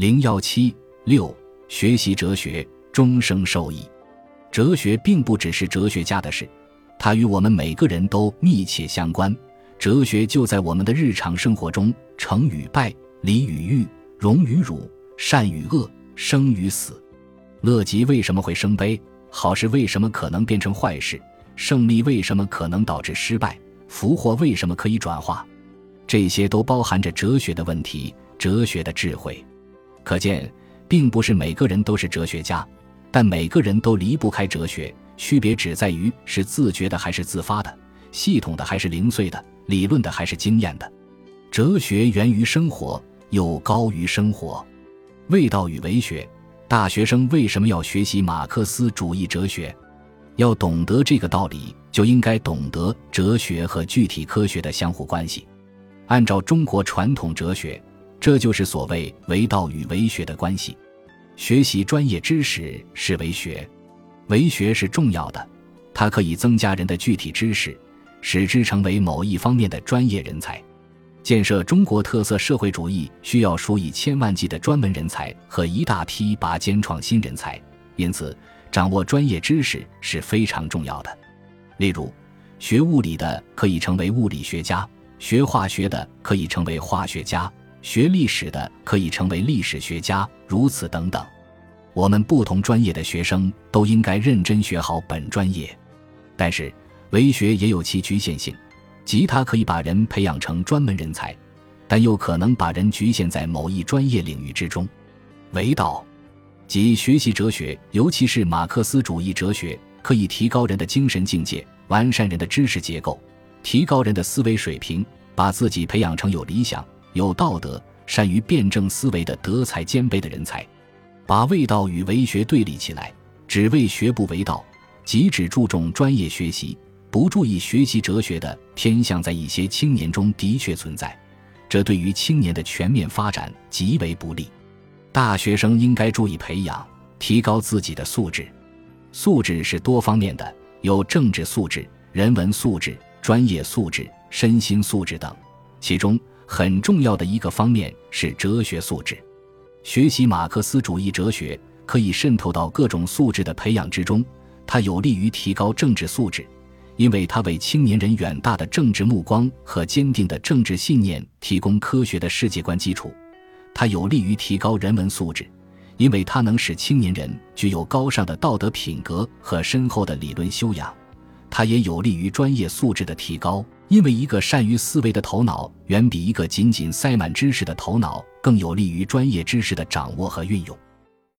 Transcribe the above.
零幺七六，学习哲学，终生受益。哲学并不只是哲学家的事，它与我们每个人都密切相关。哲学就在我们的日常生活中，成与败，礼与欲，荣与辱，善与恶，生与死。乐极为什么会生悲？好事为什么可能变成坏事？胜利为什么可能导致失败？福祸为什么可以转化？这些都包含着哲学的问题，哲学的智慧。可见，并不是每个人都是哲学家，但每个人都离不开哲学。区别只在于是自觉的还是自发的，系统的还是零碎的，理论的还是经验的。哲学源于生活，又高于生活。味道与为学，大学生为什么要学习马克思主义哲学？要懂得这个道理，就应该懂得哲学和具体科学的相互关系。按照中国传统哲学，这就是所谓为道与为学的关系。学习专业知识是为学，为学是重要的，它可以增加人的具体知识，使之成为某一方面的专业人才。建设中国特色社会主义需要数以千万计的专门人才和一大批拔尖创新人才，因此掌握专业知识是非常重要的。例如，学物理的可以成为物理学家。学化学的可以成为化学家，学历史的可以成为历史学家，如此等等。我们不同专业的学生都应该认真学好本专业。但是，为学也有其局限性，即它可以把人培养成专门人才，但又可能把人局限在某一专业领域之中。为道，即学习哲学，尤其是马克思主义哲学，可以提高人的精神境界，完善人的知识结构。提高人的思维水平，把自己培养成有理想、有道德、善于辩证思维的德才兼备的人才。把为道与为学对立起来，只为学不为道，即只注重专业学习，不注意学习哲学的偏向，在一些青年中的确存在。这对于青年的全面发展极为不利。大学生应该注意培养、提高自己的素质。素质是多方面的，有政治素质、人文素质。专业素质、身心素质等，其中很重要的一个方面是哲学素质。学习马克思主义哲学可以渗透到各种素质的培养之中，它有利于提高政治素质，因为它为青年人远大的政治目光和坚定的政治信念提供科学的世界观基础；它有利于提高人文素质，因为它能使青年人具有高尚的道德品格和深厚的理论修养。它也有利于专业素质的提高，因为一个善于思维的头脑，远比一个仅仅塞满知识的头脑更有利于专业知识的掌握和运用。